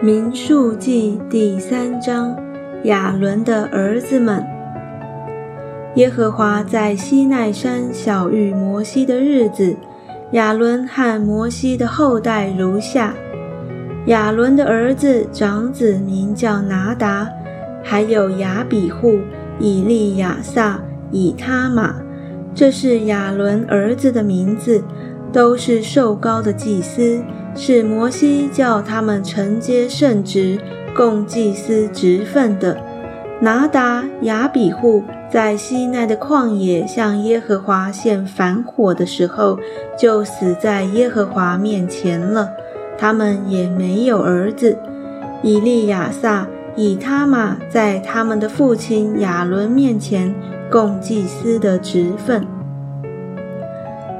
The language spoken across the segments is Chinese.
民数记第三章，亚伦的儿子们。耶和华在西奈山小遇摩西的日子，亚伦和摩西的后代如下：亚伦的儿子长子名叫拿达，还有亚比户、以利亚撒、以他玛，这是亚伦儿子的名字，都是受高的祭司。是摩西叫他们承接圣职，供祭司职分的。拿达亚比户在西奈的旷野向耶和华献反火的时候，就死在耶和华面前了。他们也没有儿子。以利亚撒、以他玛在他们的父亲亚伦面前供祭司的职分。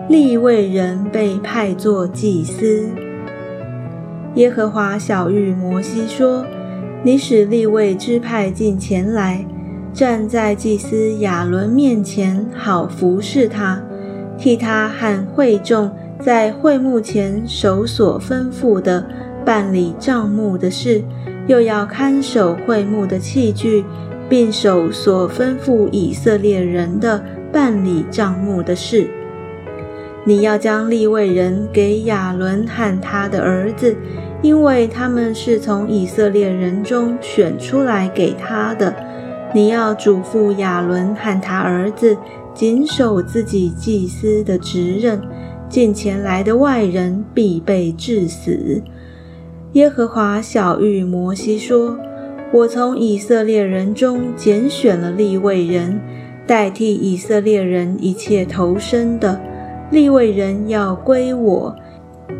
利未人被派作祭司。耶和华小谕摩西说：“你使立位支派进前来，站在祭司亚伦面前，好服侍他，替他和会众在会幕前守所吩咐的办理账目的事，又要看守会幕的器具，并守所吩咐以色列人的办理账目的事。你要将立位人给亚伦和他的儿子。”因为他们是从以色列人中选出来给他的，你要嘱咐亚伦和他儿子谨守自己祭司的职任，近前来的外人必被致死。耶和华小谕摩西说：“我从以色列人中拣选了立位人，代替以色列人一切投生的立位人要归我。”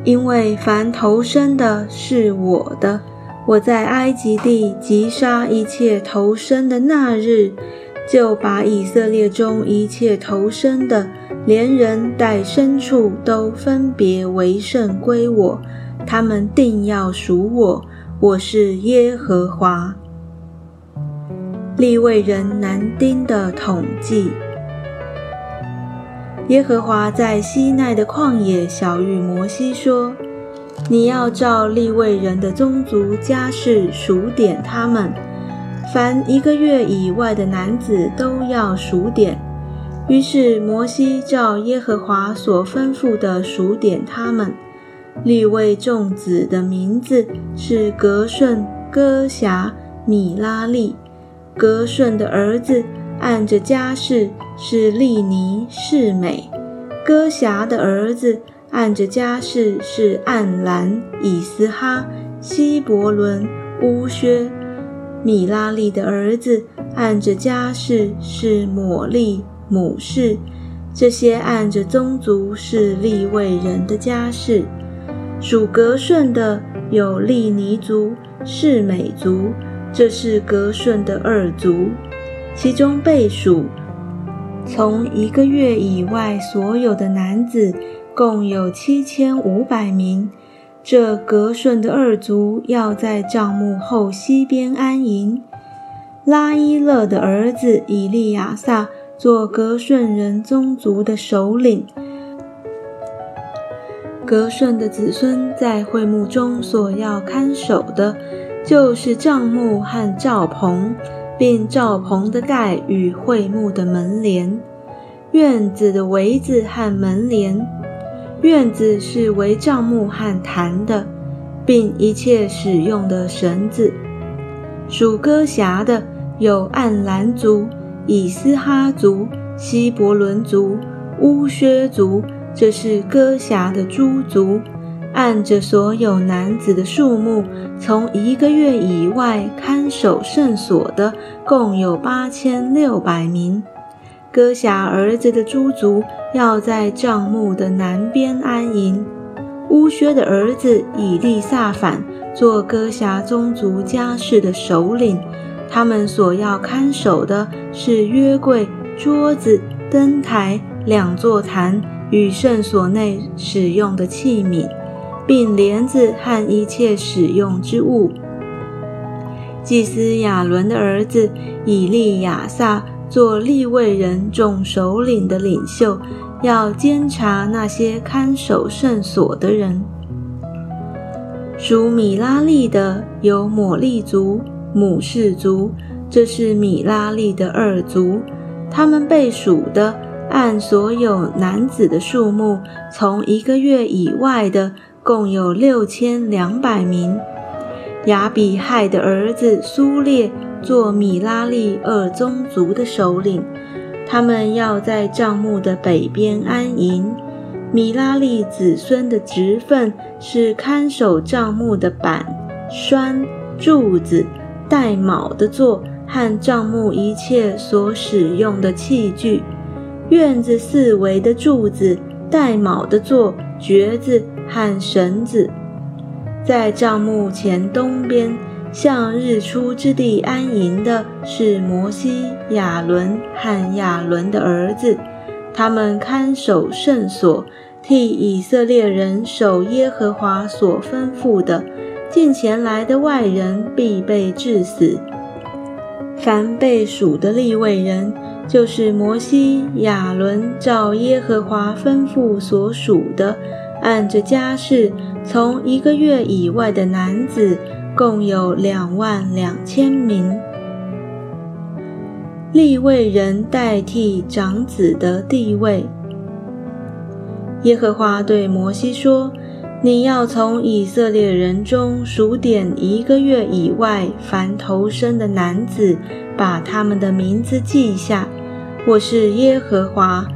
因为凡投生的是我的，我在埃及地击杀一切投生的那日，就把以色列中一切投生的，连人带牲畜都分别为圣归我，他们定要属我。我是耶和华。利位人男丁的统计。耶和华在西奈的旷野小谕摩西说：“你要照立位人的宗族家世数点他们，凡一个月以外的男子都要数点。”于是摩西照耶和华所吩咐的数点他们。立位众子的名字是格顺、哥辖、米拉利。格顺的儿子。按着家世是利尼是美，哥辖的儿子按着家世是暗兰以斯哈希伯伦乌薛，米拉利的儿子按着家世是抹利母氏，这些按着宗族是利未人的家世。属格顺的有利尼族、是美族，这是格顺的二族。其中被属从一个月以外所有的男子共有七千五百名。这格顺的二族要在帐幕后西边安营。拉伊勒的儿子以利亚撒做格顺人宗族的首领。格顺的子孙在会幕中所要看守的，就是帐幕和帐篷。并罩棚的盖与会幕的门帘，院子的围子和门帘，院子是围帐幕和坛的，并一切使用的绳子。属歌辖的有暗兰族、以斯哈族、希伯伦族、乌薛族，这是歌辖的诸族。按着所有男子的数目，从一个月以外看守圣所的，共有八千六百名。哥辖儿子的诸族要在帐幕的南边安营。乌薛的儿子以利撒反做哥辖宗族家事的首领。他们所要看守的是约柜、桌子、灯台、两座坛与圣所内使用的器皿。并帘子和一切使用之物。祭司亚伦的儿子以利亚撒做立位人众首领的领袖，要监察那些看守圣所的人。属米拉利的有抹利族、母氏族，这是米拉利的二族。他们被数的，按所有男子的数目，从一个月以外的，共有六千两百名。亚比亥的儿子苏列做米拉利二宗族的首领，他们要在帐幕的北边安营。米拉利子孙的职分是看守帐幕的板、栓、柱子、带卯的座和帐幕一切所使用的器具。院子四围的柱子、带卯的座、橛子和绳子，在帐幕前东边向日出之地安营的是摩西、亚伦和亚伦的儿子。他们看守圣所，替以色列人守耶和华所吩咐的。近前来的外人必被致死。凡被数的立位人，就是摩西、亚伦照耶和华吩咐所属的，按着家世，从一个月以外的男子，共有两万两千名。立位人代替长子的地位。耶和华对摩西说：“你要从以色列人中数点一个月以外凡头生的男子，把他们的名字记下。我是耶和华，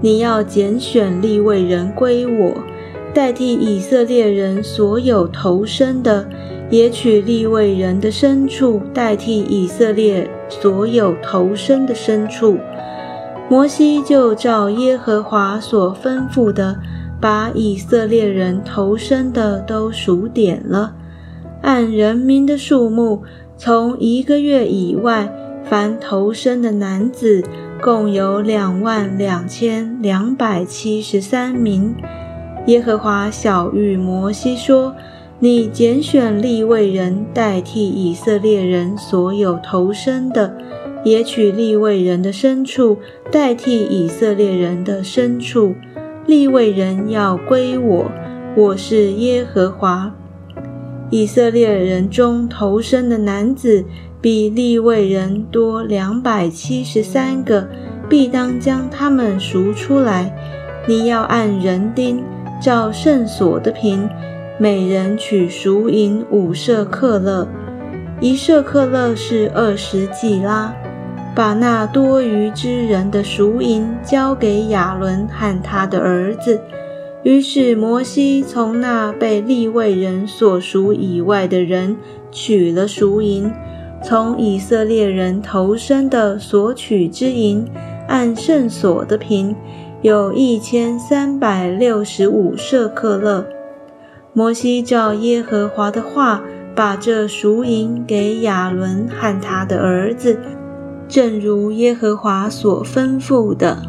你要拣选立位人归我，代替以色列人所有投生的。”也取利未人的牲畜代替以色列所有投生的牲畜。摩西就照耶和华所吩咐的，把以色列人投生的都数点了，按人民的数目，从一个月以外，凡投生的男子共有两万两千两百七十三名。耶和华小谕摩西说。你拣选立位人代替以色列人所有投生的，也取立位人的牲畜代替以色列人的牲畜。立位人要归我，我是耶和华。以色列人中投生的男子比立位人多两百七十三个，必当将他们赎出来。你要按人丁照圣所的平。每人取赎银五舍克勒，一舍克勒是二十季拉。把那多余之人的赎银交给亚伦和他的儿子。于是摩西从那被立位人所赎以外的人取了赎银，从以色列人头生的所取之银，按圣所的平，有一千三百六十五舍克勒。摩西照耶和华的话，把这赎银给亚伦和他的儿子，正如耶和华所吩咐的。